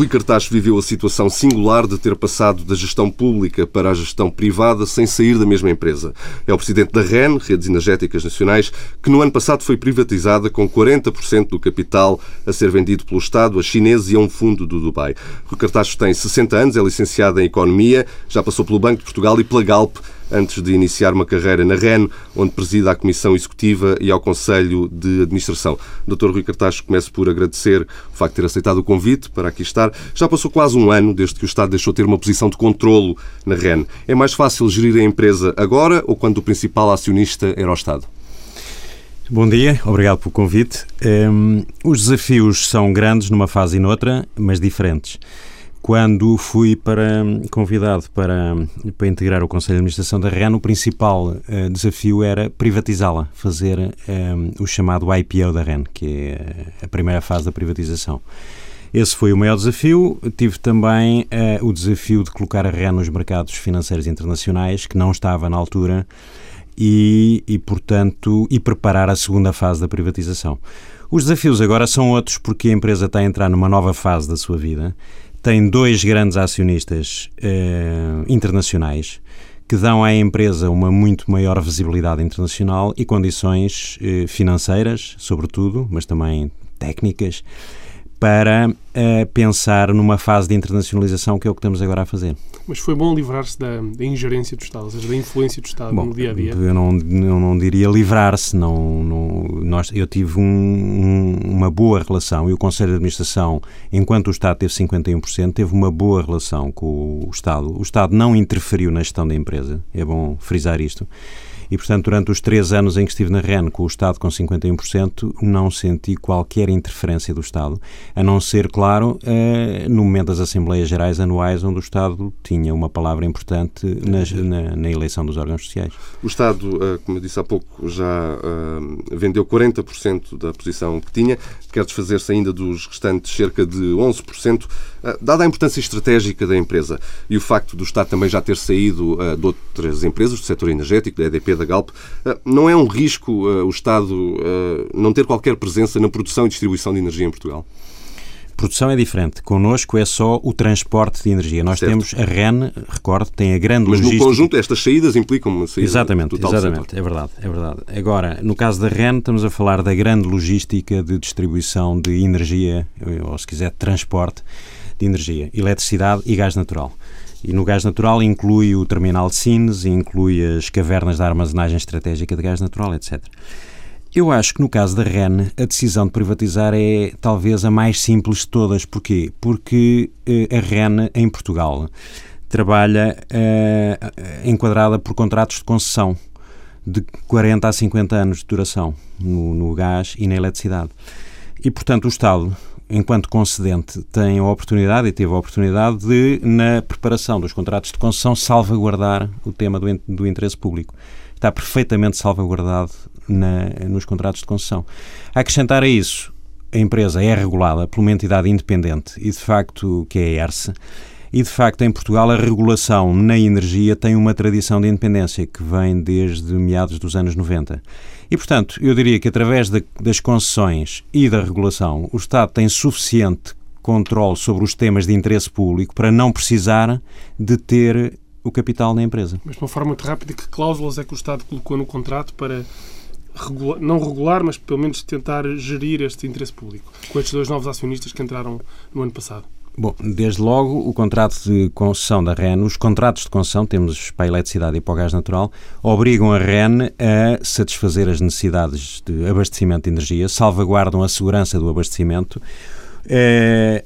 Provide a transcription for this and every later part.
Rui Cartacho viveu a situação singular de ter passado da gestão pública para a gestão privada sem sair da mesma empresa. É o presidente da REN, Redes Energéticas Nacionais, que no ano passado foi privatizada com 40% do capital a ser vendido pelo Estado a chineses e a um fundo do Dubai. Rui Cartacho tem 60 anos, é licenciado em Economia, já passou pelo Banco de Portugal e pela Galp, antes de iniciar uma carreira na REN, onde presida a Comissão Executiva e ao Conselho de Administração. Dr. Rui Cartacho, começo por agradecer o facto de ter aceitado o convite para aqui estar. Já passou quase um ano desde que o Estado deixou de ter uma posição de controlo na REN. É mais fácil gerir a empresa agora ou quando o principal acionista era o Estado? Bom dia, obrigado pelo convite. Um, os desafios são grandes numa fase e noutra, mas diferentes. Quando fui para, convidado para, para integrar o Conselho de Administração da REN, o principal uh, desafio era privatizá-la, fazer um, eh, o chamado IPO da REN, que é a primeira fase da privatização. Esse foi o maior desafio. Tive também uh, o desafio de colocar a REN nos mercados financeiros internacionais, que não estava na altura, e, e portanto, e preparar a segunda fase da privatização. Os desafios agora são outros porque a empresa está a entrar numa nova fase da sua vida tem dois grandes acionistas eh, internacionais que dão à empresa uma muito maior visibilidade internacional e condições eh, financeiras, sobretudo, mas também técnicas, para uh, pensar numa fase de internacionalização que é o que estamos agora a fazer. Mas foi bom livrar-se da, da, ingerência do Estado, ou seja, da influência do Estado bom, no dia a dia? Eu não, eu não diria livrar-se. Não, não, nós, eu tive um, um, uma boa relação e o Conselho de Administração, enquanto o Estado teve 51%, teve uma boa relação com o Estado. O Estado não interferiu na gestão da empresa, é bom frisar isto e, portanto, durante os três anos em que estive na REN com o Estado com 51%, não senti qualquer interferência do Estado, a não ser, claro, eh, no momento das Assembleias Gerais anuais, onde o Estado tinha uma palavra importante nas, na, na, eleição dos órgãos sociais. O Estado, eh, como eu disse há pouco, já uh, vendeu 40% da posição que tinha, quer desfazer-se ainda dos restantes cerca de 11%. Uh, dada a importância estratégica da empresa e o facto do Estado também já ter saído uh, de outras empresas do setor energético, da EDP, da Galp, eh, não é um risco eh, o Estado eh, não ter qualquer presença na produção e distribuição de energia em Portugal? produção é diferente. Connosco é só o transporte de energia. Nós certo. temos a REN, recordo, tem a grande Mas logística... no conjunto estas saídas implicam uma saída Exatamente, total exatamente. É verdade, é verdade. Agora, no caso da REN, estamos a falar da grande logística de distribuição de energia, ou se quiser, de transporte de energia, eletricidade e gás natural. E no gás natural inclui o terminal de Sines, inclui as cavernas de armazenagem estratégica de gás natural, etc. Eu acho que no caso da REN, a decisão de privatizar é talvez a mais simples de todas. Porquê? Porque eh, a REN, em Portugal, trabalha eh, enquadrada por contratos de concessão de 40 a 50 anos de duração no, no gás e na eletricidade. E, portanto, o Estado enquanto concedente, tem a oportunidade e teve a oportunidade de, na preparação dos contratos de concessão, salvaguardar o tema do, do interesse público. Está perfeitamente salvaguardado na, nos contratos de concessão. A acrescentar a isso, a empresa é regulada por uma entidade independente e, de facto, que é a ERSE, e, de facto, em Portugal, a regulação na energia tem uma tradição de independência que vem desde meados dos anos 90. E, portanto, eu diria que através de, das concessões e da regulação, o Estado tem suficiente controle sobre os temas de interesse público para não precisar de ter o capital na empresa. Mas de uma forma muito rápida, que cláusulas é que o Estado colocou no contrato para regular, não regular, mas pelo menos tentar gerir este interesse público com estes dois novos acionistas que entraram no ano passado? Bom, desde logo o contrato de concessão da REN, os contratos de concessão, temos para a eletricidade e para o gás natural, obrigam a REN a satisfazer as necessidades de abastecimento de energia, salvaguardam a segurança do abastecimento, eh,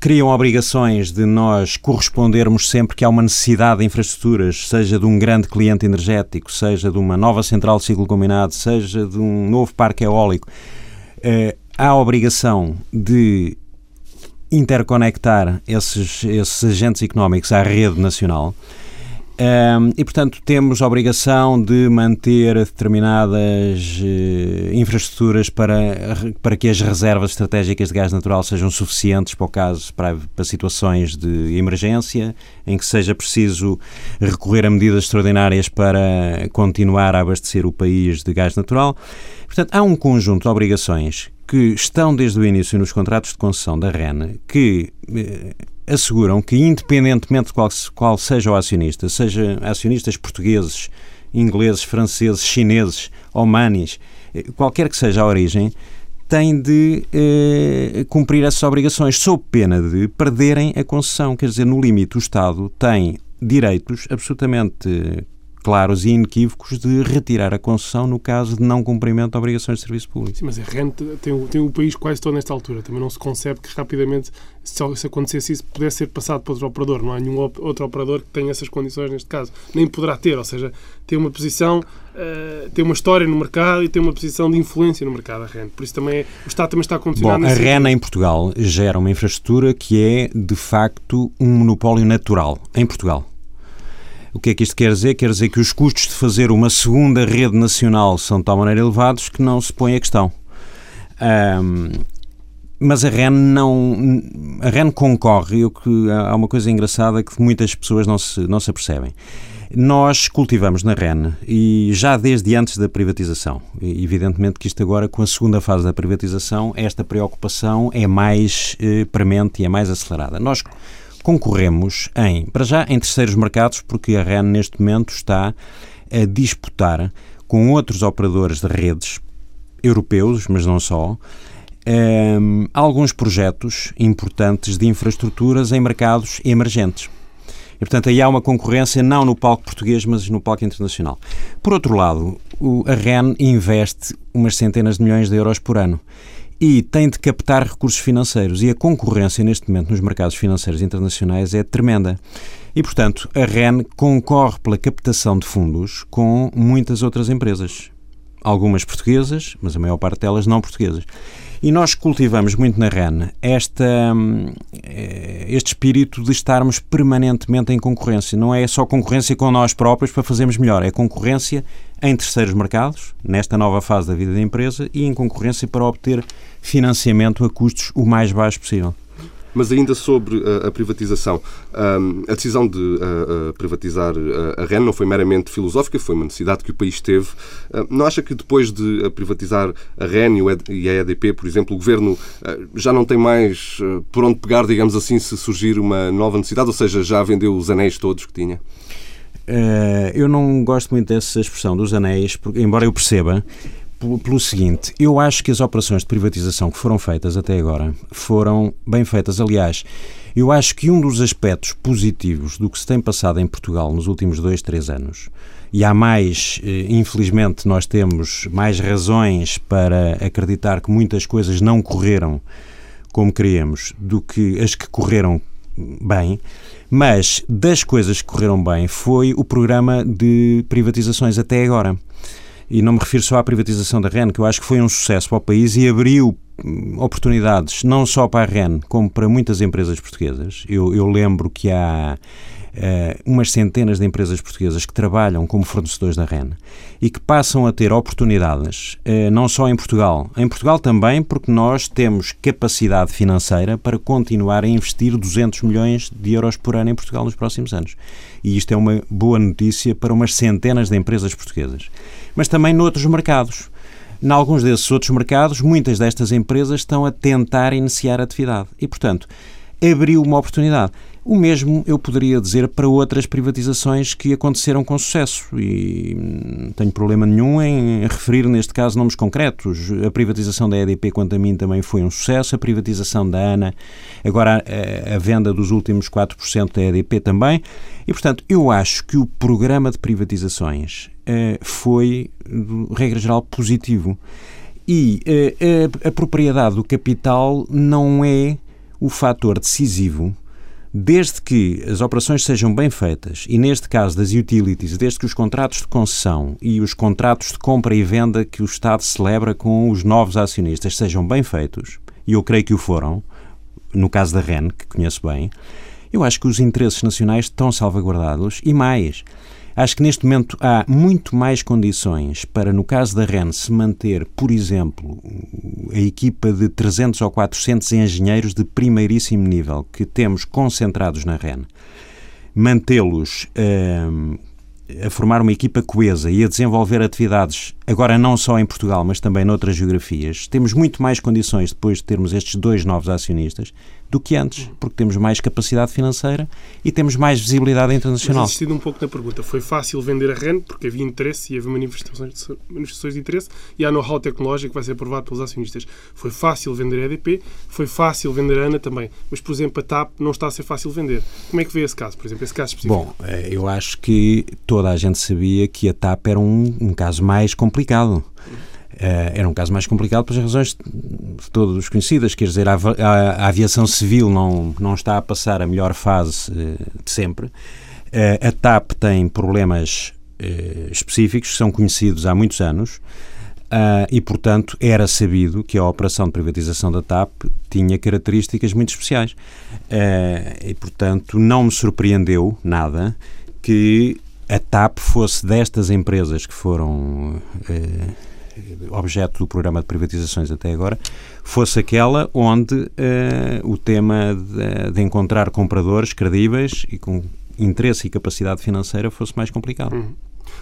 criam obrigações de nós correspondermos sempre que há uma necessidade de infraestruturas, seja de um grande cliente energético, seja de uma nova central de ciclo combinado, seja de um novo parque eólico. Eh, há a obrigação de interconectar esses, esses agentes económicos à rede nacional. E, portanto, temos a obrigação de manter determinadas uh, infraestruturas para, para que as reservas estratégicas de gás natural sejam suficientes para o caso, para, para situações de emergência, em que seja preciso recorrer a medidas extraordinárias para continuar a abastecer o país de gás natural. Portanto, há um conjunto de obrigações que estão desde o início nos contratos de concessão da REN que eh, asseguram que, independentemente de qual, qual seja o acionista, seja acionistas portugueses, ingleses, franceses, chineses, omanis, eh, qualquer que seja a origem, têm de eh, cumprir essas obrigações, sob pena de perderem a concessão. Quer dizer, no limite, o Estado tem direitos absolutamente claros e inequívocos de retirar a concessão no caso de não cumprimento de obrigações de serviço público. Sim, mas a REN tem, tem o país quase todo nesta altura. Também não se concebe que rapidamente, se, se acontecesse isso, pudesse ser passado para outro operador. Não há nenhum outro operador que tenha essas condições neste caso. Nem poderá ter, ou seja, tem uma posição, uh, tem uma história no mercado e tem uma posição de influência no mercado, a REN. Por isso também o Estado também está condicionado... Bom, a REN em Portugal gera uma infraestrutura que é, de facto, um monopólio natural em Portugal. O que é que isto quer dizer? Quer dizer que os custos de fazer uma segunda rede nacional são de tal maneira elevados que não se põe a questão. Um, mas a REN não. A REN concorre, eu que há uma coisa engraçada que muitas pessoas não se, não se apercebem. Nós cultivamos na REN e já desde antes da privatização. Evidentemente que isto agora, com a segunda fase da privatização, esta preocupação é mais eh, premente e é mais acelerada. Nós concorremos em, para já, em terceiros mercados, porque a REN neste momento está a disputar com outros operadores de redes europeus, mas não só, um, ehm, alguns projetos importantes de infraestruturas em mercados emergentes. E, portanto, aí há uma concorrência não no palco português, mas no palco internacional. Por outro lado, a REN investe umas centenas de milhões de euros por ano e tem de captar recursos financeiros. E a concorrência neste momento nos mercados financeiros internacionais é tremenda. E, portanto, a REN concorre pela captação de fundos com muitas outras empresas. Algumas portuguesas, mas a maior parte delas não portuguesas. E nós cultivamos muito na REN esta, eh, este espírito de estarmos permanentemente em concorrência. Não é só concorrência com nós próprios para fazermos melhor, é concorrência em terceiros mercados, nesta nova fase da vida da empresa, e em concorrência para obter financiamento a custos o mais baixos possível. Mas ainda sobre a, a privatização, a decisão de uh, uh, privatizar a REN não foi meramente filosófica, foi uma necessidade que o país teve. Não acha que depois de privatizar a REN e a EDP, por exemplo, o governo já não tem mais por onde pegar, digamos assim, se surgir uma nova necessidade, ou seja, já vendeu os anéis todos que tinha? eu não gosto muito dessa expressão dos anéis, porque, embora eu perceba, pelo seguinte: eu acho que as operações de privatização que foram feitas até agora foram bem feitas. Aliás, eu acho que um dos aspectos positivos do que se tem passado em Portugal nos últimos dois, três anos, e há mais, eh, infelizmente, nós temos mais razões para acreditar que muitas coisas não correram como queríamos do que as que correram bem. Mas das coisas que correram bem foi o programa de privatizações até agora e não me refiro só à privatização da REN, que eu acho que foi um sucesso para o país e abriu hum, oportunidades não só para a REN, como para muitas empresas portuguesas. Eu, eu lembro que há uh, umas centenas de empresas portuguesas que trabalham como fornecedores da REN e que passam a ter oportunidades, uh, não só em Portugal, em Portugal também, porque nós temos capacidade financeira para continuar a investir 200 milhões de euros por ano em Portugal nos próximos anos. E isto é uma boa notícia para umas centenas de empresas portuguesas mas também noutros mercados. Em alguns desses outros mercados, muitas destas empresas estão a tentar iniciar atividade e, portanto, abriu uma oportunidade. O mesmo eu poderia dizer para outras privatizações que aconteceram com sucesso e não tenho problema nenhum em referir neste caso nomes concretos. A privatização da EDP, quanto a mim, também foi um sucesso. A privatização da ANA, agora a, a venda dos últimos 4% da EDP também. E, portanto, eu acho que o programa de privatizações uh, foi, regra geral, positivo. E uh, a, a propriedade do capital não é o fator decisivo Desde que as operações sejam bem feitas, e neste caso das utilities, desde que os contratos de concessão e os contratos de compra e venda que o Estado celebra com os novos acionistas sejam bem feitos, e eu creio que o foram, no caso da REN, que conheço bem, Eu acho que os interesses nacionais estão salvaguardados e mais. Acho que neste momento há muito mais condições para, no caso da REN, se manter, por exemplo, a equipa de 300 ou 400 engenheiros de primeiríssimo nível que temos concentrados na REN. Mantê-los hum, a formar uma equipa coesa e a desenvolver atividades, agora não só em Portugal, mas também noutras geografias, temos muito mais condições depois de termos estes dois novos acionistas do que antes, porque temos mais capacidade financeira e temos mais visibilidade internacional. Mas insistindo um pouco na pergunta, foi fácil vender a REN porque havia interesse e havia manifestações de, manifestações de interesse e há know-how tecnológico que vai ser aprovado pelos acionistas. Foi fácil vender a EDP, foi fácil vender a ANA também, mas, por exemplo, a TAP não está a ser fácil vender. Como é que vê esse caso, por exemplo, esse caso específico? Bom, eh, eu acho que toda a gente sabia que a TAP era um, um caso mais complicado. Uh, era um caso mais complicado pelas razões de todos conhecidas, quer dizer, a, a, a, aviação civil não, não está a passar a melhor fase uh, de sempre. Uh, a TAP tem problemas específicos que são conhecidos há muitos anos e, portanto, era sabido que a operação de privatização da TAP tinha características muito especiais. e, portanto, não me surpreendeu nada que a TAP fosse destas empresas que foram objeto do programa de privatizações até agora, fosse aquela onde uh, o tema de, de, encontrar compradores credíveis e com interesse e capacidade financeira fosse mais complicado. Uhum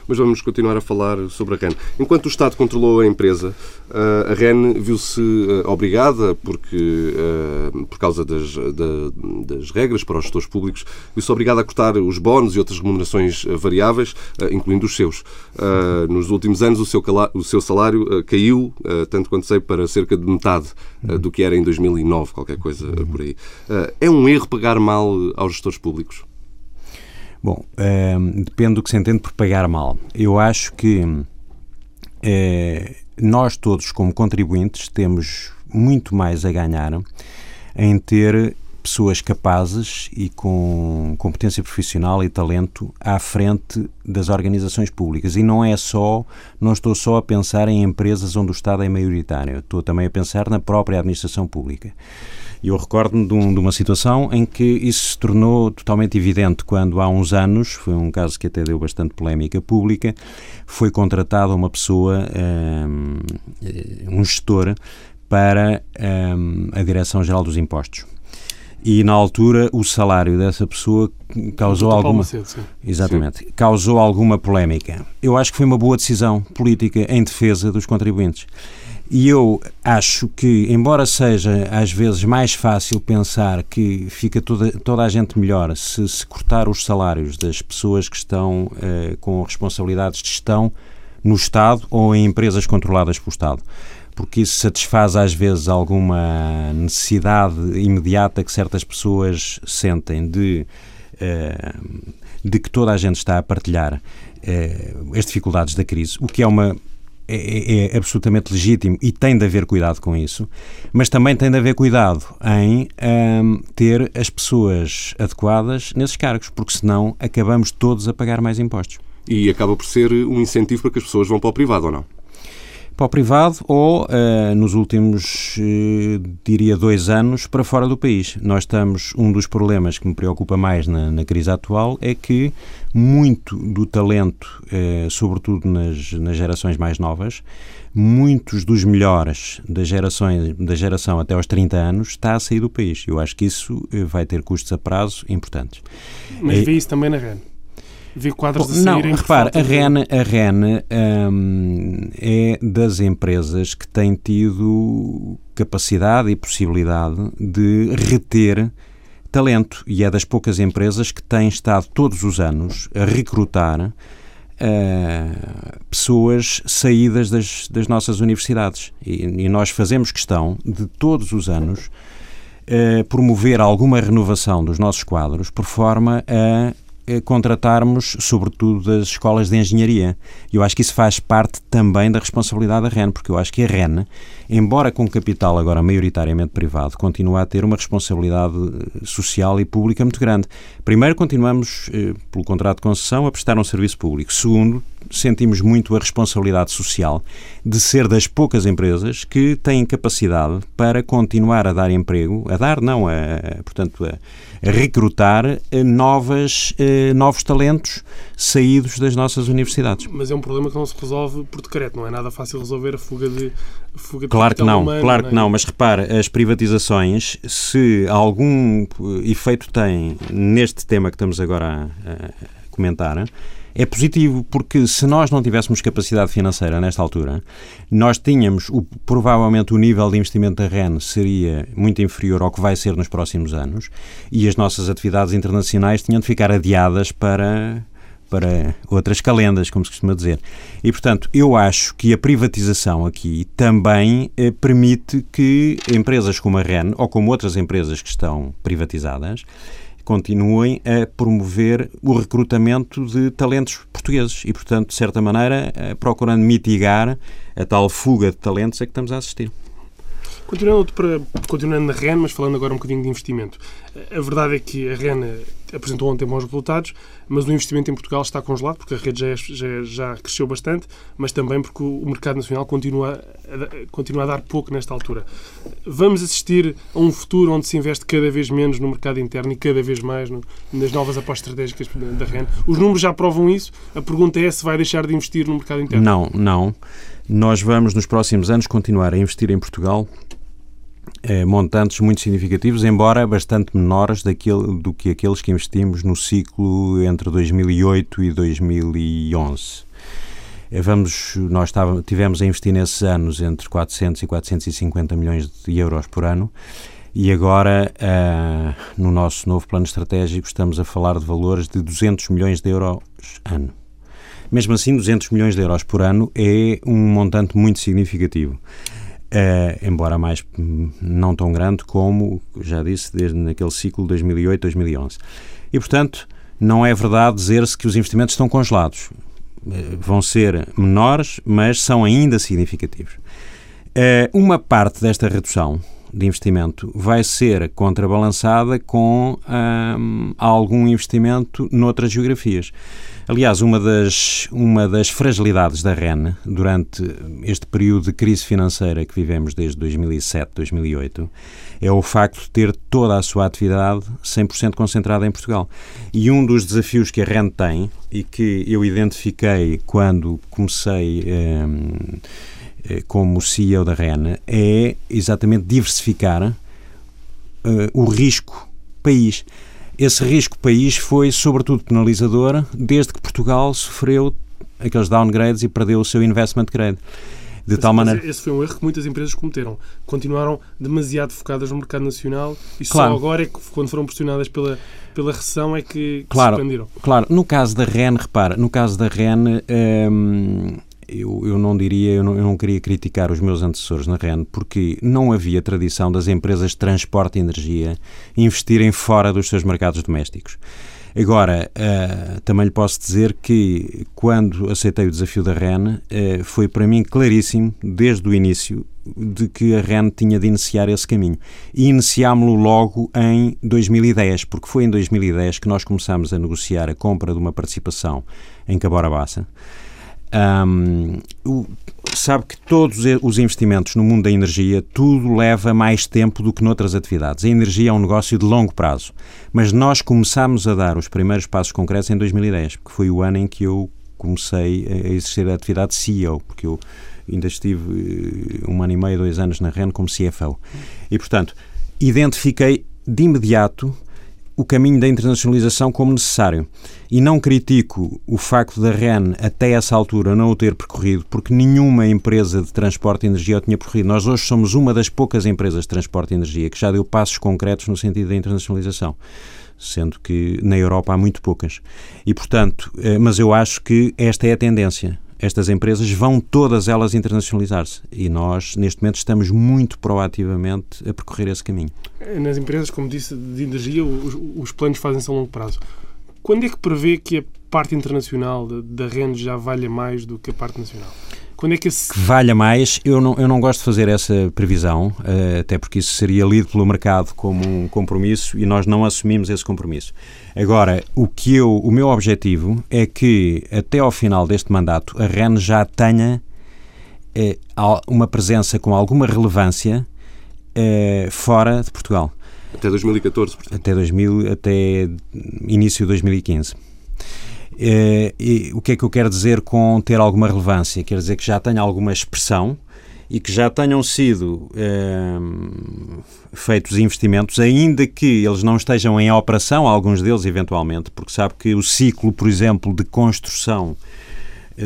mas vamos continuar a falar sobre a REN. Enquanto o Estado controlou a empresa, eh, a REN viu-se eh, obrigada, porque, eh, por causa das, das regras para os gestores públicos, viu-se obrigada a cortar os bónus e outras remunerações variáveis, incluindo os seus. Nos últimos anos, o seu, salário caiu, tanto quanto sei, para cerca de metade do que era em 2009, qualquer coisa por aí. É um erro pagar mal aos gestores públicos? Bom, uh, depende do que se entende por pagar mal. Eu acho que uh, nós todos, como contribuintes, temos muito mais a ganhar em ter pessoas capazes e com competência profissional e talento à frente das organizações públicas. E não é só, não estou só a pensar em empresas onde o Estado é maioritário, estou também a pensar na própria administração pública. E eu recordo-me de, um, de, uma situação em que isso se tornou totalmente evidente quando há uns anos, foi um caso que até deu bastante polémica pública, foi contratada uma pessoa, um, um gestor, para um, a Direção-Geral dos Impostos. E na altura o salário dessa pessoa causou alguma cedo, exatamente. Sim. causou alguma polémica. Eu acho que foi uma boa decisão política em defesa dos contribuintes e eu acho que, embora seja às vezes mais fácil pensar que fica toda, toda a gente melhor se se cortar os salários das pessoas que estão eh, com responsabilidades de gestão no Estado ou em empresas controladas pelo Estado, porque isso satisfaz às vezes alguma necessidade imediata que certas pessoas sentem de, eh, de que toda a gente está a partilhar eh, as dificuldades da crise, o que é uma é, é, é, absolutamente legítimo e tem de haver cuidado com isso, mas também tem de haver cuidado em um, ter as pessoas adequadas nesses cargos, porque senão acabamos todos a pagar mais impostos. E acaba por ser um incentivo para que as pessoas vão para o privado, ou não? Para o privado ou, uh, nos últimos, uh, diria, dois anos, para fora do país. Nós estamos, um dos problemas que me preocupa mais na, na crise atual é que muito do talento, uh, sobretudo nas, nas gerações mais novas, muitos dos melhores das gerações, da geração até aos 30 anos está a sair do país. Eu acho que isso vai ter custos a prazo importantes. Mas vê isso também na REN? Vê quadros Bom, a saírem Não, repare, a REN, a REN hum, é das empresas que tem tido capacidade e possibilidade de reter talento e é das poucas empresas que têm estado todos os anos a recrutar uh, pessoas saídas das, das nossas universidades. E, e, nós fazemos questão de todos os anos uh, promover alguma renovação dos nossos quadros por forma a contratarmos, sobretudo, das escolas de engenharia. Eu acho que isso faz parte também da responsabilidade da REN, porque eu acho que a REN, embora com capital agora maioritariamente privado, continua a ter uma responsabilidade eh, social e pública muito grande. Primeiro, continuamos, eh, pelo contrato de concessão, a prestar um serviço público. Segundo, sentimos muito a responsabilidade social de ser das poucas empresas que têm capacidade para continuar a dar emprego, a dar, não, a, portanto, a, a recrutar eh, novas, eh, novos talentos saídos das nossas universidades. Mas é um problema que não se resolve por decreto, não é nada fácil resolver a fuga de, a fuga de Claro que não, humano, claro não é? que não, mas repara, as privatizações, se algum efeito têm neste tema que estamos agora a, a comentar, é positivo, porque se nós não tivéssemos capacidade financeira nesta altura, nós tínhamos, o, provavelmente o nível de investimento da REN seria muito inferior ao que vai ser nos próximos anos e as nossas atividades internacionais tinham de ficar adiadas para, para outras calendas, como se costuma dizer. E, portanto, eu acho que a privatização aqui também eh, permite que empresas como a REN, ou como outras empresas que estão privatizadas, continuem a promover o recrutamento de talentos portugueses e, portanto, de certa maneira, eh, procurando mitigar a tal fuga de talentos a que estamos a assistir. Continuando, para, continuando na REN, mas falando agora um bocadinho de investimento. A verdade é que a REN apresentou ontem bons resultados, mas o investimento em Portugal está congelado, porque a rede já, é, já, já cresceu bastante, mas também porque o mercado nacional continua a, continua a dar pouco nesta altura. Vamos assistir a um futuro onde se investe cada vez menos no mercado interno e cada vez mais no, nas novas apostas estratégicas da REN. Os números já provam isso. A pergunta é se vai deixar de investir no mercado interno. Não, não. Nós vamos, nos próximos anos, continuar a investir em Portugal montantes muito significativos, embora bastante menores daquele, do que aqueles que investimos no ciclo entre 2008 e 2011. Eh, vamos, nós tivemos a investir nesses anos entre 400 e 450 milhões de euros por ano e agora, uh, no nosso novo plano estratégico, estamos a falar de valores de 200 milhões de euros ano. Mesmo assim, 200 milhões de euros por ano é um montante muito significativo. Uh, embora mais não tão grande como, já disse, desde naquele ciclo 2008-2011. E, portanto, não é verdade dizer-se que os investimentos estão congelados. Uh, vão ser menores, mas são ainda significativos. Uh, uma parte desta redução de investimento vai ser contrabalançada com hum, algum investimento noutras geografias. Aliás, uma das, uma das fragilidades da REN durante este período de crise financeira que vivemos desde 2007, 2008, é o facto de ter toda a sua atividade 100% concentrada em Portugal. E um dos desafios que a REN tem e que eu identifiquei quando comecei eh, como CEO da REN é exatamente diversificar eh, o risco país. Esse risco país foi sobretudo penalizador desde que Portugal sofreu aqueles downgrades e perdeu o seu investment grade. De tal maneira... Esse foi um erro que muitas empresas cometeram. Continuaram demasiado focadas no mercado nacional e claro. só agora, é que, quando foram pressionadas pela, pela recessão, é que, que claro, se expandiram. Claro. No caso da REN, repara, no caso da REN, hum, eu, eu não diria, eu não, eu não queria criticar os meus antecessores na REN, porque não havia tradição das empresas de transporte e energia investirem fora dos seus mercados domésticos. Agora, uh, também lhe posso dizer que quando aceitei o desafio da REN, uh, foi para mim claríssimo, desde o início, de que a REN tinha de iniciar esse caminho. E iniciámo-lo logo em 2010, porque foi em 2010 que nós começámos a negociar a compra de uma participação em Cabora Bassa. Um, o, sabe que todos os investimentos no mundo da energia, tudo leva mais tempo do que noutras atividades. A energia é um negócio de longo prazo. Mas nós começámos a dar os primeiros passos concretos em 2010, porque foi o ano em que eu comecei a exercer a atividade de CEO, porque eu ainda estive eh, um ano e meio, dois anos na REN como CFO. E, portanto, identifiquei de imediato o caminho da internacionalização como necessário. E não critico o facto da REN, até essa altura, não o ter percorrido, porque nenhuma empresa de transporte de energia o tinha percorrido. Nós hoje somos uma das poucas empresas de transporte de energia que já deu passos concretos no sentido da internacionalização sendo que na Europa há muito poucas. E, portanto, eh, mas eu acho que esta é a tendência estas empresas vão todas elas internacionalizar-se e nós, neste momento, estamos muito proativamente a percorrer esse caminho. Nas empresas, como disse, de energia, os, os planos fazem-se a longo prazo. Quando é que prevê que a parte internacional da REN já valha mais do que a parte nacional? Quando é que, esse... que valha mais, eu não, eu não gosto de fazer essa previsão, uh, até porque isso seria lido pelo mercado como um compromisso e nós não assumimos esse compromisso. Agora, o que eu, o meu objetivo é que até ao final deste mandato a REN já tenha uh, uma presença com alguma relevância uh, fora de Portugal. Até 2014, portanto. Até, 2000, até início de 2015. Eh, e o que é que eu quero dizer com ter alguma relevância? Quer dizer que já tenha alguma expressão e que já tenham sido eh, feitos investimentos, ainda que eles não estejam em operação, alguns deles eventualmente, porque sabe que o ciclo, por exemplo, de construção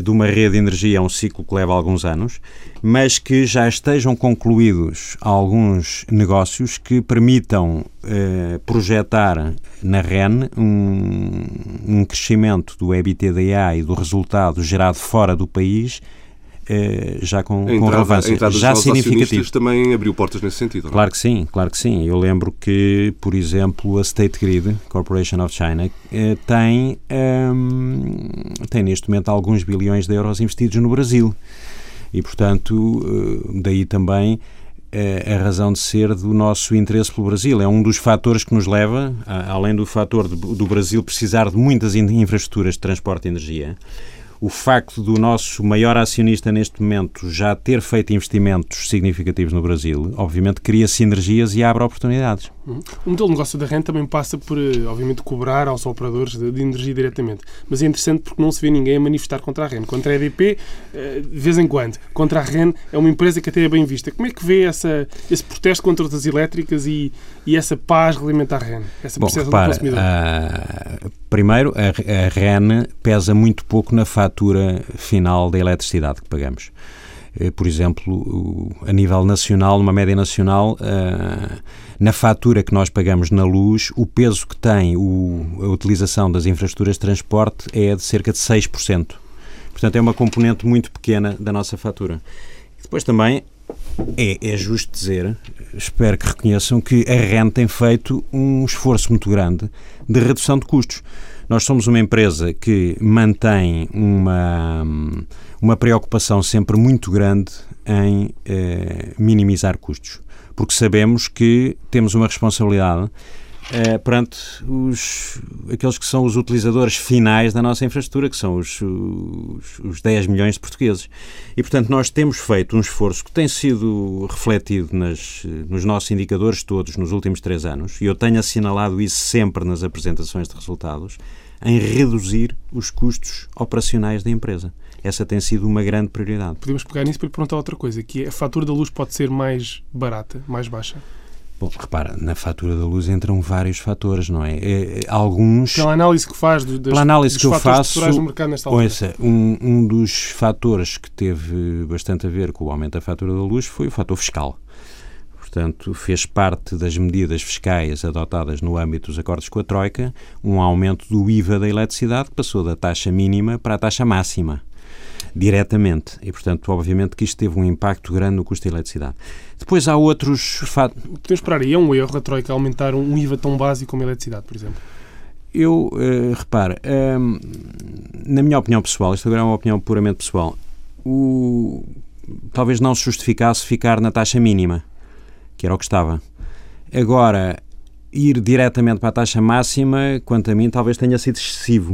de uma rede de energia é um ciclo que leva alguns anos, mas que já estejam concluídos alguns negócios que permitam eh, projetar na REN um, um crescimento do EBITDA e do resultado gerado fora do país já com, entrada, com relevância. já significativo. também abriu portas nesse sentido. Não? É? Claro que sim, claro que sim. Eu lembro que, por exemplo, a State Grid Corporation of China eh, tem, um, ehm, tem neste momento alguns bilhões de euros investidos no Brasil. E, portanto, eh, daí também a razão de ser do nosso interesse pelo Brasil. É um dos fatores que nos leva, além do fator do Brasil precisar de muitas infraestruturas de transporte de energia, o facto do nosso maior acionista neste momento já ter feito investimentos significativos no Brasil, obviamente cria sinergias e abre oportunidades. Uhum. O modelo de negócio da renda também passa por, eh, obviamente, cobrar aos operadores de, de, energia diretamente. Mas é interessante porque não se vê ninguém a manifestar contra a REN. Contra a EDP, eh, de vez em quando. Contra a REN é uma empresa que até é bem vista. Como é que vê essa, esse protesto contra as elétricas e, e essa paz regulamentar a REN? Essa Bom, repara, do consumidor? Uh, primeiro, a, a REN pesa muito pouco na fatura final da eletricidade que pagamos. Eh, por exemplo, a nível nacional, numa média nacional, eh, na fatura que nós pagamos na luz, o peso que tem a utilização das infraestruturas de transporte é de cerca de 6%. Portanto, é uma componente muito pequena da nossa fatura. Depois também é, é, justo dizer, espero que reconheçam, que a REN tem feito um esforço muito grande de redução de custos. Nós somos uma empresa que mantém uma, uma preocupação sempre muito grande em eh, minimizar custos, porque sabemos que temos uma responsabilidade eh, perante os, aqueles que são os utilizadores finais da nossa infraestrutura, que são os, os, os 10 milhões de portugueses. E, portanto, nós temos feito um esforço que tem sido refletido nas, nos nossos indicadores todos nos últimos três anos, e eu tenho assinalado isso sempre nas apresentações de resultados, em reduzir os custos operacionais da empresa. Essa tem sido uma grande prioridade. Podemos pegar nisso para perguntar outra coisa, que é, a fatura da luz pode ser mais barata, mais baixa? Bom, repara, na fatura da luz entram vários fatores, não é? é, é alguns... Pela análise que faz das, pela análise que eu faço, do mercado nesta altura. Ouça, um, um dos fatores que teve bastante a ver com o aumento da fatura da luz foi o fator fiscal. Portanto, fez parte das medidas fiscais adotadas no âmbito dos acordos com a Troika um aumento do IVA da eletricidade que passou da taxa mínima para a taxa máxima diretamente. E, portanto, obviamente que isto teve um impacto grande no custo da eletricidade. Depois há outros fatos. Podemos esperar aí, é um erro a Troika aumentar um IVA tão básico como a eletricidade, por exemplo? Eu, uh, repare, uh, na minha opinião pessoal, isto agora é uma opinião puramente pessoal, o, talvez não se justificasse ficar na taxa mínima, que era o que estava. Agora, ir diretamente para a taxa máxima, quanto a mim, talvez tenha sido excessivo.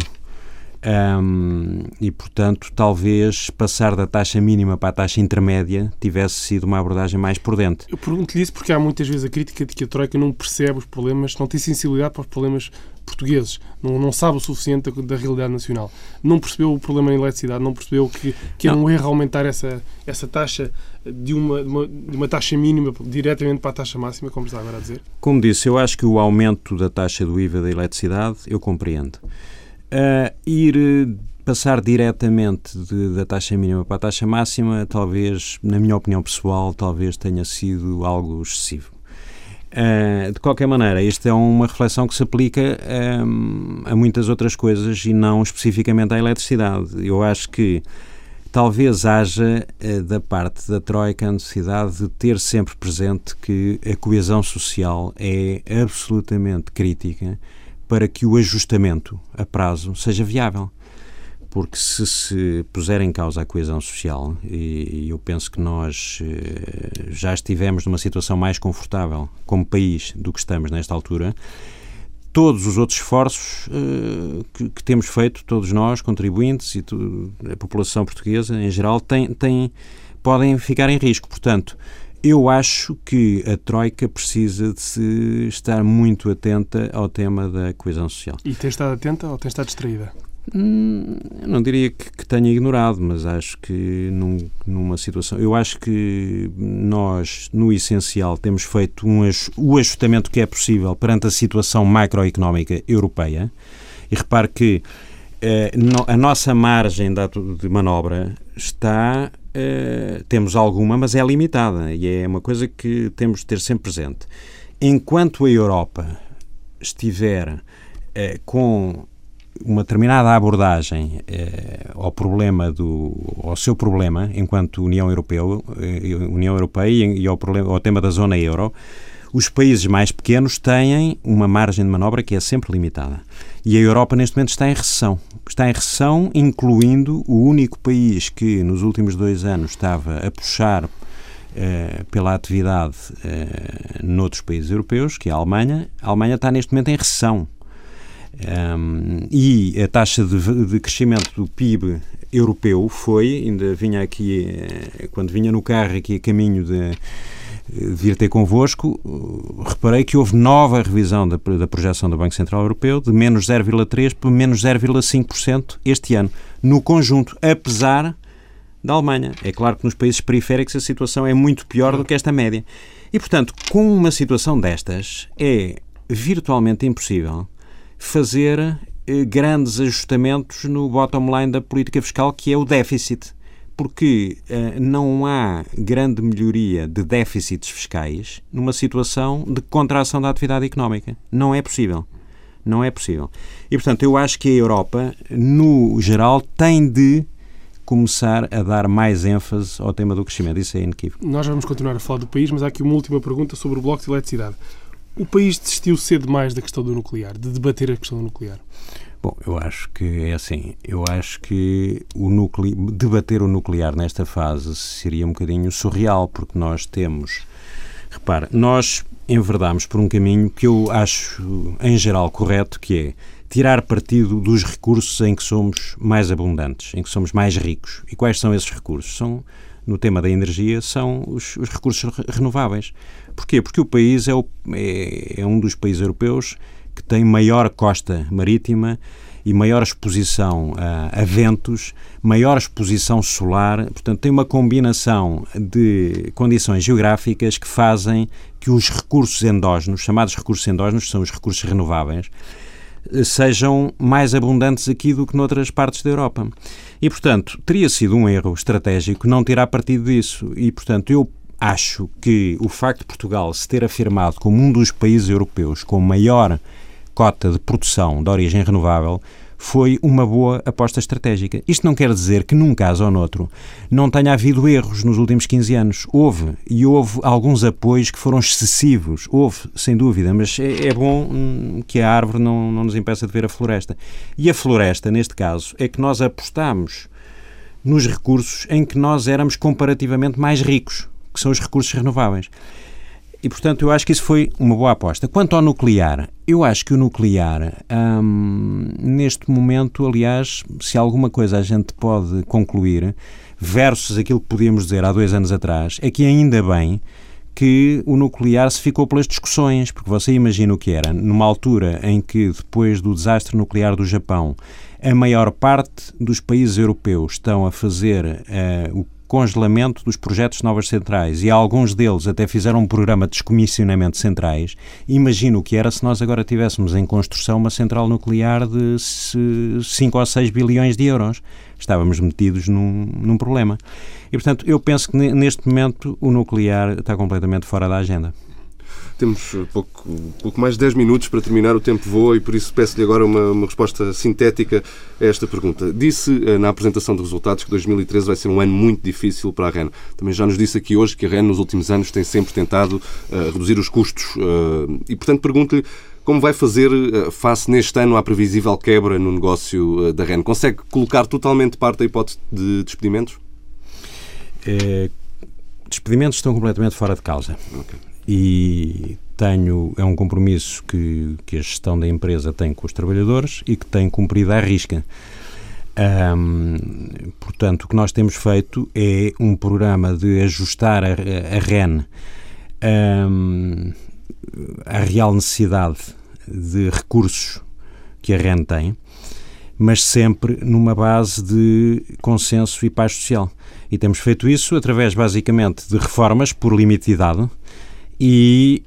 Um, e, portanto, talvez passar da taxa mínima para a taxa intermédia tivesse sido uma abordagem mais prudente. Eu pergunto-lhe isso porque há muitas vezes a crítica de que a Troika não percebe os problemas, não tem sensibilidade para os problemas portugueses, não, não sabe o suficiente da, da realidade nacional. Não percebeu o problema na eletricidade, não percebeu que, que é um erro aumentar essa, essa taxa de uma, de uma, de uma taxa mínima diretamente para a taxa máxima, como está agora a dizer? Como disse, eu acho que o aumento da taxa do IVA da eletricidade eu compreendo. Uh, ir eh, passar diretamente de, da taxa mínima para a taxa máxima, talvez, na minha opinião pessoal, talvez tenha sido algo excessivo. Uh, de qualquer maneira, esta é uma reflexão que se aplica um, a muitas outras coisas e não especificamente à eletricidade. Eu acho que talvez haja uh, da parte da Troika a necessidade de ter sempre presente que a coesão social é absolutamente crítica para que o ajustamento a prazo seja viável. porque se se puser em causa a coesão social, e, e eu penso que nós eh, já estivemos numa situação mais confortável como país do que estamos nesta altura, todos os outros esforços uh, que, que, temos feito, todos nós, contribuintes e tu, a população portuguesa em geral, tem, tem, podem ficar em risco. Portanto, eu acho que a Troika precisa de se estar muito atenta ao tema da coesão social. E tem estado atenta ou tem estado distraída? Hum, não diria que, que, tenha ignorado, mas acho que num, numa situação. Eu acho que nós, no essencial, temos feito um, o ajustamento que é possível perante a situação macroeconómica europeia. E repare que a nossa margem de manobra está. Eh, temos alguma, mas é limitada e é uma coisa que temos de ter sempre presente. Enquanto a Europa estiver eh, com uma determinada abordagem eh, ao problema do ao seu problema enquanto União Europeia, eh, União Europeia e ao problema ao tema da zona euro, os países mais pequenos têm uma margem de manobra que é sempre limitada. E a Europa neste momento está em recessão. Está em recessão, incluindo o único país que nos últimos dois anos estava a puxar eh, pela atividade eh, noutros países europeus, que é a Alemanha. A Alemanha está neste momento em recessão. Um, e a taxa de, de, crescimento do PIB europeu foi, ainda vinha aqui, eh, quando vinha no carro aqui a caminho de vir ter convosco, reparei que houve nova revisão da, da projeção do Banco Central Europeu de menos 0,3% para menos 0,5% este ano, no conjunto, apesar da Alemanha. É claro que nos países periféricos a situação é muito pior do que esta média. E, portanto, com uma situação destas, é virtualmente impossível fazer eh, grandes ajustamentos no bottom line da política fiscal, que é o déficit. Porque eh, não há grande melhoria de déficits fiscais numa situação de contração da atividade económica. Não é possível. Não é possível. E, portanto, eu acho que a Europa, no geral, tem de começar a dar mais ênfase ao tema do crescimento. Isso é inequívoco. Nós vamos continuar a falar do país, mas há aqui uma última pergunta sobre o bloco de eletricidade. O país desistiu cedo mais da questão do nuclear, de debater a questão do nuclear? Bom, eu acho que é assim. Eu acho que o nucle... debater o nuclear nesta fase seria um bocadinho surreal, porque nós temos. Repara, nós enverdámos por um caminho que eu acho, em geral, correto, que é tirar partido dos recursos em que somos mais abundantes, em que somos mais ricos. E quais são esses recursos? São, no tema da energia, são os, os recursos renováveis. Porquê? Porque o país é, o, é, é um dos países europeus que tem maior costa marítima e maior exposição a, a, ventos, maior exposição solar, portanto, tem uma combinação de condições geográficas que fazem que os recursos endógenos, chamados recursos endógenos, são os recursos renováveis, sejam mais abundantes aqui do que noutras partes da Europa. E, portanto, teria sido um erro estratégico não tirar partido disso. E, portanto, eu acho que o facto de Portugal se ter afirmado como um dos países europeus com maior cota de produção de origem renovável foi uma boa aposta estratégica. Isto não quer dizer que num caso ou noutro não tenha havido erros nos últimos 15 anos. Houve, e houve alguns apoios que foram excessivos. Houve, sem dúvida, mas é, é bom hum, que a árvore não, não nos impeça de ver a floresta. E a floresta, neste caso, é que nós apostamos nos recursos em que nós éramos comparativamente mais ricos que são os recursos renováveis. E, portanto, eu acho que isso foi uma boa aposta. Quanto ao nuclear, eu acho que o nuclear, hum, neste momento, aliás, se alguma coisa a gente pode concluir, versus aquilo que podíamos dizer há dois anos atrás, é que ainda bem que o nuclear se ficou pelas discussões, porque você imagina o que era, numa altura em que, depois do desastre nuclear do Japão, a maior parte dos países europeus estão a fazer uh, o congelamento dos projetos de novas centrais e alguns deles até fizeram um programa de descomissionamento de centrais. Imagino o que era se nós agora tivéssemos em construção uma central nuclear de 5 ou 6 bilhões de euros. Estávamos metidos num, num problema. E, portanto, eu penso que neste momento o nuclear está completamente fora da agenda. Temos pouco, pouco mais de 10 minutos para terminar, o tempo voa e por isso peço-lhe agora uma, uma, resposta sintética a esta pergunta. Disse eh, na apresentação de resultados que 2013 vai ser um ano muito difícil para a REN. Também já nos disse aqui hoje que a REN nos últimos anos tem sempre tentado uh, reduzir os custos uh, e, portanto, pergunto-lhe como vai fazer face neste ano à previsível quebra no negócio da REN? Consegue colocar totalmente parte da hipótese de despedimentos? É, despedimentos estão completamente fora de causa. Okay. E tenho, é um compromisso que, que a gestão da empresa tem com os trabalhadores e que tem cumprido à risca. Um, portanto, o que nós temos feito é um programa de ajustar a, a REN um, à real necessidade de recursos que a REN tem, mas sempre numa base de consenso e paz social. E temos feito isso através, basicamente, de reformas por limite de idade e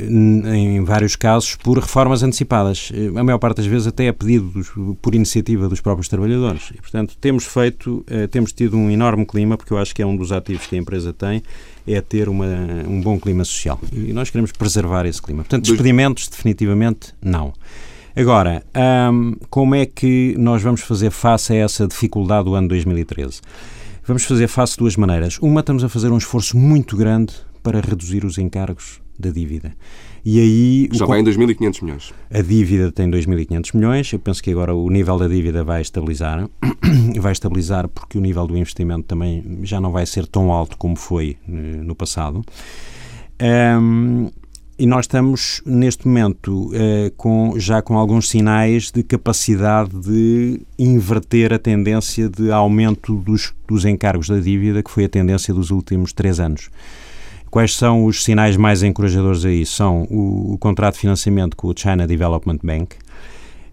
em vários casos, por reformas antecipadas. A maior parte das vezes até a pedido dos, por iniciativa dos próprios trabalhadores. E, portanto, temos feito, eh, temos tido um enorme clima, porque eu acho que é um dos ativos que a empresa tem, é ter uma, um bom clima social. E nós queremos preservar esse clima. Portanto, despedimentos, definitivamente, não. Agora, hum, como é que nós vamos fazer face a essa dificuldade do ano 2013? Vamos fazer face de duas maneiras. Uma, estamos a fazer um esforço muito grande para reduzir os encargos da dívida. E aí já vai em 2.500 milhões. A dívida tem 2.500 milhões. Eu penso que agora o nível da dívida vai estabilizar, vai estabilizar porque o nível do investimento também já não vai ser tão alto como foi eh, no passado. Um, e nós estamos neste momento uh, com, já com alguns sinais de capacidade de inverter a tendência de aumento dos, dos encargos da dívida, que foi a tendência dos últimos três anos. Quais são os sinais mais encorajadores aí? São o, o contrato de financiamento com o China Development Bank,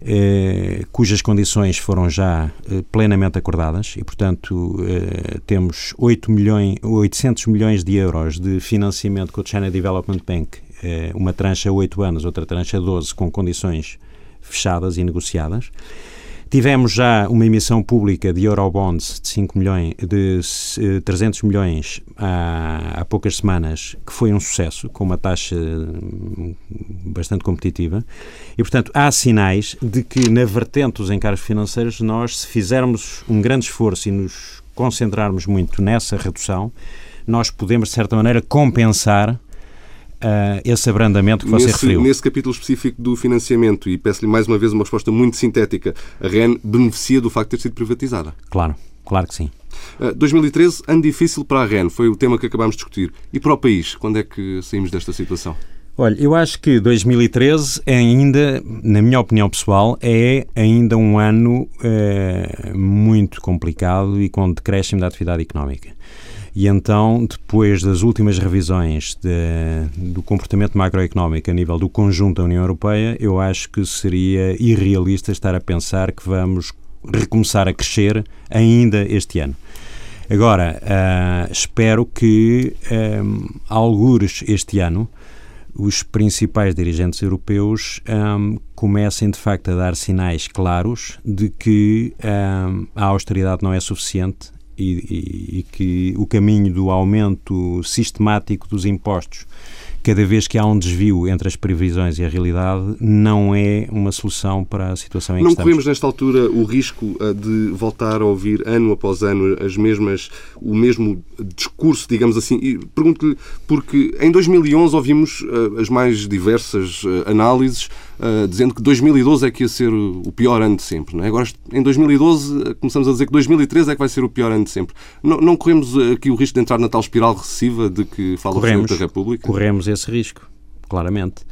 eh, cujas condições foram já eh, plenamente acordadas e, portanto, eh, temos 8 milhões, 800 milhões de euros de financiamento com o China Development Bank, eh, uma trancha a 8 anos, outra trancha a 12, com condições fechadas e negociadas. Tivemos já uma emissão pública de Eurobonds de 5 milhões, de 300 eh, milhões há, há poucas semanas, que foi um sucesso, com uma taxa hum, bastante competitiva. E, portanto, há sinais de que, na vertente dos encargos financeiros, nós, se fizermos um grande esforço e nos concentrarmos muito nessa redução, nós podemos, de certa maneira, compensar uh, esse abrandamento que você nesse, referiu. Nesse capítulo específico do financiamento, e peço-lhe mais uma vez uma resposta muito sintética, a REN beneficia do facto de ter sido privatizada? Claro, claro que sim. Uh, ah, 2013, ano difícil para a REN, foi o tema que acabámos de discutir. E para o país, quando é que saímos desta situação? Olha, eu acho que 2013 é ainda, na minha opinião pessoal, é ainda um ano é, muito complicado e com decréscimo da atividade económica. E então, depois das últimas revisões de, do comportamento macroeconómico a nível do conjunto da União Europeia, eu acho que seria irrealista estar a pensar que vamos recomeçar a crescer ainda este ano. Agora, uh, espero que, um, ah, algures este ano, os principais dirigentes europeus um, comecem de facto a dar sinais claros de que um, a austeridade não é suficiente e, e, e que o caminho do aumento sistemático dos impostos cada vez que há um desvio entre as previsões e a realidade, não é uma solução para a situação em não que estamos. Não corremos nesta altura o risco eh, de voltar a ouvir ano após ano as mesmas, o mesmo discurso, digamos assim. Pergunto-lhe, porque em 2011 ouvimos uh, as mais diversas uh, análises uh, dizendo que 2012 é que ia ser o pior ano de sempre. Não é? Agora, em 2012, começamos a dizer que 2013 é que vai ser o pior ano de sempre. Não, não corremos aqui o risco de entrar na tal espiral recessiva de que fala corremos, o Presidente da República? Corremos esse risco, claramente.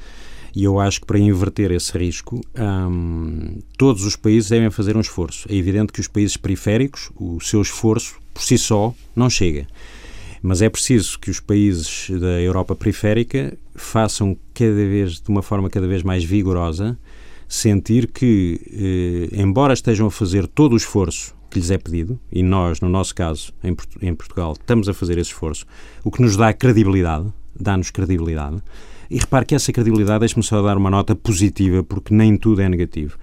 E eu acho que para inverter esse risco, hum, todos os países devem fazer um esforço. É evidente que os países periféricos, o seu esforço por si só não chega. Mas é preciso que os países da Europa periférica façam cada vez, de uma forma cada vez mais vigorosa, sentir que, eh, embora estejam a fazer todo o esforço que lhes é pedido, e nós, no nosso caso, em, em Portugal, estamos a fazer esse esforço, o que nos dá credibilidade, dá-nos credibilidade. E repare que essa credibilidade, deixe-me só dar uma nota positiva, porque nem tudo é negativo.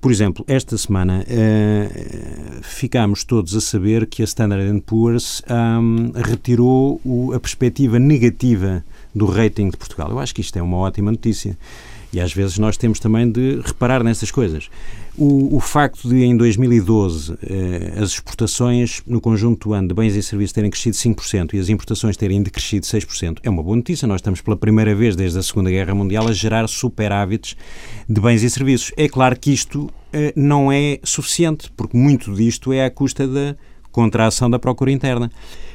Por exemplo, esta semana uh, ficámos todos a saber que a Standard Poor's um, retirou o, a perspectiva negativa do rating de Portugal. Eu acho que isto é uma ótima notícia. E às vezes nós temos também de reparar nessas coisas. O, o facto de, em 2012, eh, as exportações no conjunto do ano de bens e serviços terem crescido 5% e as importações terem decrescido 6% é uma boa notícia. Nós estamos pela primeira vez desde a Segunda Guerra Mundial a gerar superávites de bens e serviços. É claro que isto eh, não é suficiente, porque muito disto é à custa da contração da procura interna.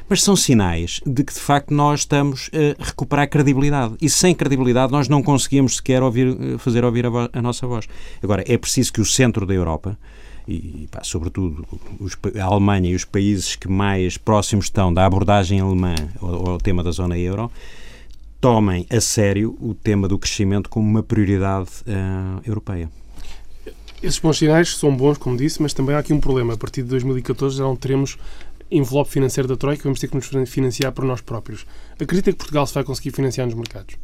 Mas são sinais de que, de facto, nós estamos a recuperar credibilidade. E sem credibilidade nós não conseguimos sequer ouvir, eh, fazer ouvir a, a nossa voz. Agora, é preciso que o centro da Europa, e pá, sobretudo os, a Alemanha e os países que mais próximos estão da abordagem alemã ao, ao tema da zona euro, tomem a sério o tema do crescimento como uma prioridade uh, europeia. Esses bons sinais são bons, como disse, mas também há aqui um problema. A partir de 2014 já não teremos envelope financeiro da Troika, vamos ter que nos financiar por nós próprios. Acredita que Portugal se vai conseguir financiar nos mercados?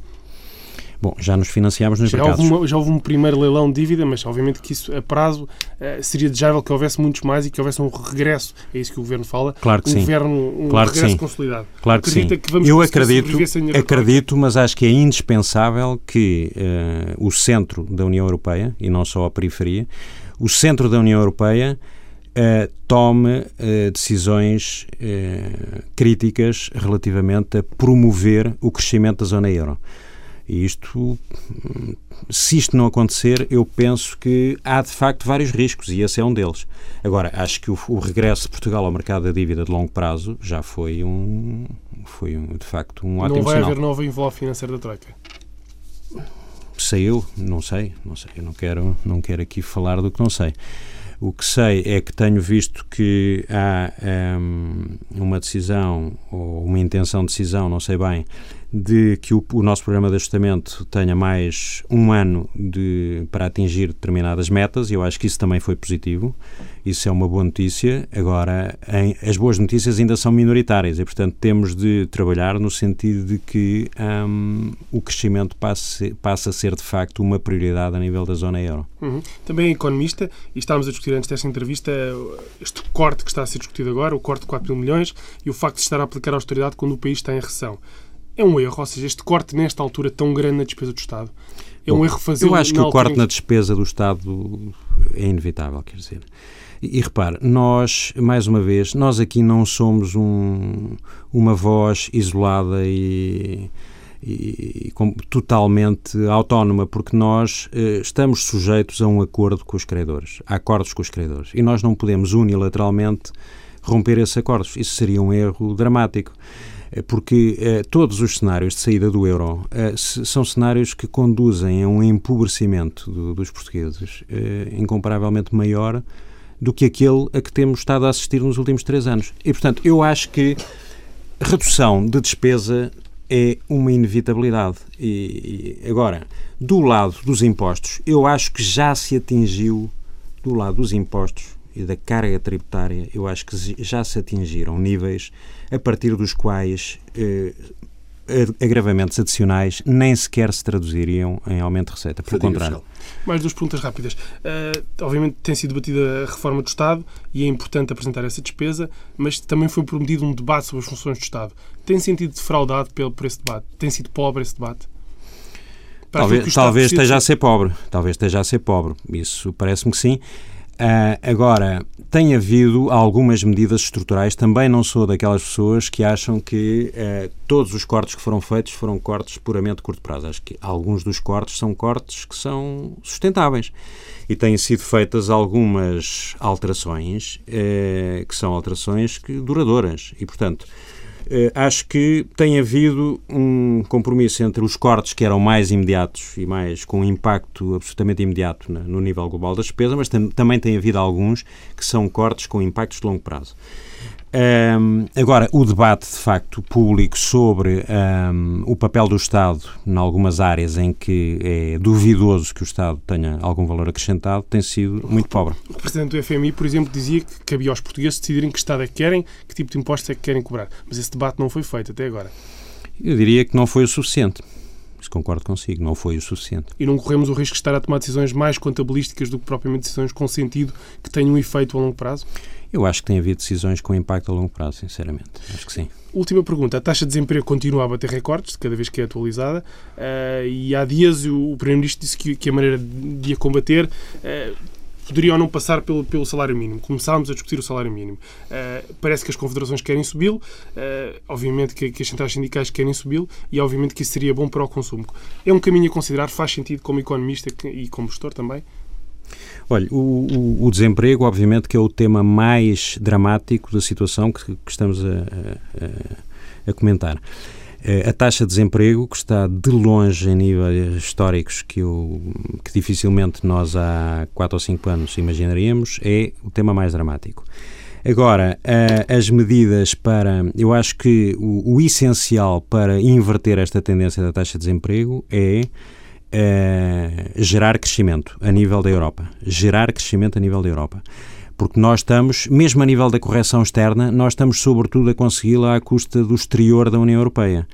Bom, já nos financiámos nos já mercados. Houve uma, já houve um primeiro leilão de dívida, mas obviamente que isso a prazo eh, seria desejável que houvesse muitos mais e que houvesse um regresso, é isso que o Governo fala, claro que um, sim. Governo, um claro regresso que sim. consolidado. Claro que Acredita sim. Que vamos Eu acredito, acredito, mas acho que é indispensável que uh, o centro da União Europeia, e não só a periferia, o centro da União Europeia uh, tome uh, decisões uh, críticas relativamente a promover o crescimento da zona euro. E isto, se isto não acontecer, eu penso que há de facto vários riscos e esse é um deles. Agora, acho que o, o regresso de Portugal ao mercado da dívida de longo prazo já foi um, foi um, de facto um ótimo Não vai sinal. haver novo envelope financeiro da Troika? Sei eu, não sei, não sei. Eu não quero, não quero aqui falar do que não sei. O que sei é que tenho visto que há um, uma decisão ou uma intenção de decisão, não sei bem, de que o, o, nosso programa de ajustamento tenha mais um ano de, para atingir determinadas metas, e eu acho que isso também foi positivo. Isso é uma boa notícia. Agora, em, as boas notícias ainda são minoritárias e, portanto, temos de trabalhar no sentido de que um, o crescimento passe, a ser, de facto, uma prioridade a nível da zona euro. Uhum. Também é economista, e estávamos a discutir antes desta entrevista este corte que está a ser discutido agora, o corte de 4 mil milhões, e o facto de estar a aplicar a austeridade quando o país está em recessão é um erro, ou seja, este corte nesta altura tão grande na despesa do Estado. É Bom, um erro fazer Eu acho que o corte em... na despesa do Estado é inevitável, quer dizer. E, e repare, nós, mais uma vez, nós aqui não somos um, uma voz isolada e, e, e totalmente autónoma, porque nós eh, estamos sujeitos a um acordo com os credores, a acordos com os credores. E nós não podemos unilateralmente romper esses acordos. Isso seria um erro dramático porque eh, todos os cenários de saída do euro eh, são cenários que conduzem a um empobrecimento do, dos portugueses eh, incomparavelmente maior do que aquele a que temos estado a assistir nos últimos três anos. E, portanto, eu acho que redução de despesa é uma inevitabilidade. E, e agora, do lado dos impostos, eu acho que já se atingiu, do lado dos impostos, e da carga tributária, eu acho que já se atingiram níveis a partir dos quais eh, agravamentos adicionais nem sequer se traduziriam em aumento de receita. Pelo contrário. Mais duas perguntas rápidas. Uh, obviamente tem sido debatida a reforma do Estado e é importante apresentar essa despesa, mas também foi prometido um debate sobre as funções do Estado. Tem sentido defraudado pelo, por esse debate? Tem sido pobre esse debate? talvez, talvez esteja a ser pobre. Talvez esteja a ser pobre. Isso parece-me que sim. Uh, agora, tem havido algumas medidas estruturais. Também não sou daquelas pessoas que acham que uh, todos os cortes que foram feitos foram cortes puramente de curto prazo. Acho que alguns dos cortes são cortes que são sustentáveis. E têm sido feitas algumas alterações uh, que são alterações que, duradouras. E, portanto, acho que tem havido um compromisso entre os cortes que eram mais imediatos e mais com impacto absolutamente imediato no nível global da despesa, mas tam também tem havido alguns que são cortes com impactos de longo prazo. Um, agora, o debate de facto público sobre um, o papel do Estado em algumas áreas em que é duvidoso que o Estado tenha algum valor acrescentado tem sido muito pobre. O Presidente do FMI, por exemplo, dizia que cabia aos portugueses decidirem que Estado é que querem, que tipo de impostos é que querem cobrar. Mas esse debate não foi feito até agora. Eu diria que não foi o suficiente. Isso concordo consigo, não foi o suficiente. E não corremos o risco de estar a tomar decisões mais contabilísticas do que propriamente decisões com sentido que tenham um efeito a longo prazo? Eu acho que tem havido decisões com impacto a longo prazo, sinceramente. Acho que sim. Última pergunta. A taxa de desemprego continua a bater recordes, cada vez que é atualizada, uh, e há dias o, o Primeiro-Ministro disse que, que, a maneira de a combater uh, poderia ou não passar pelo, pelo salário mínimo. Começámos a discutir o salário mínimo. Uh, parece que as confederações querem subi-lo, uh, obviamente que, que, as centrais sindicais querem subi-lo e obviamente que isso seria bom para o consumo. É um caminho a considerar, faz sentido como economista e como gestor também? Olha, o, o, o, desemprego, obviamente, que é o tema mais dramático da situação que, que estamos a, a, a comentar. Eh, a taxa de desemprego, que está de longe em níveis históricos que, eu, que dificilmente nós há 4 ou 5 anos imaginaríamos, é o tema mais dramático. Agora, as medidas para. Eu acho que o, o essencial para inverter esta tendência da taxa de desemprego é gerar crescimento a nível da Europa. Gerar crescimento a nível da Europa porque nós estamos, mesmo a nível da correção externa, nós estamos sobretudo a consegui-la à custa do exterior da União Europeia.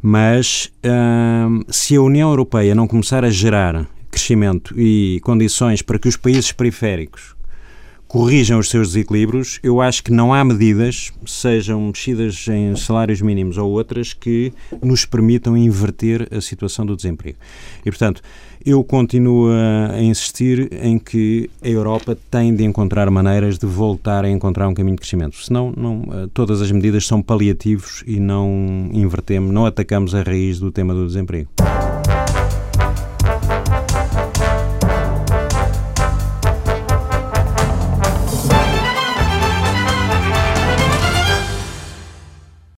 Mas hum, se a União Europeia não começar a gerar crescimento e condições para que os países periféricos corrijam os seus desequilíbrios, eu acho que não há medidas, sejam mexidas em salários mínimos ou outras, que nos permitam inverter a situação do desemprego. E, portanto, eu continuo a insistir em que a Europa tem de encontrar maneiras de voltar a encontrar um caminho de crescimento. Senão, não, eh, todas as medidas são paliativos e não invertemos, não atacamos a raiz do tema do desemprego.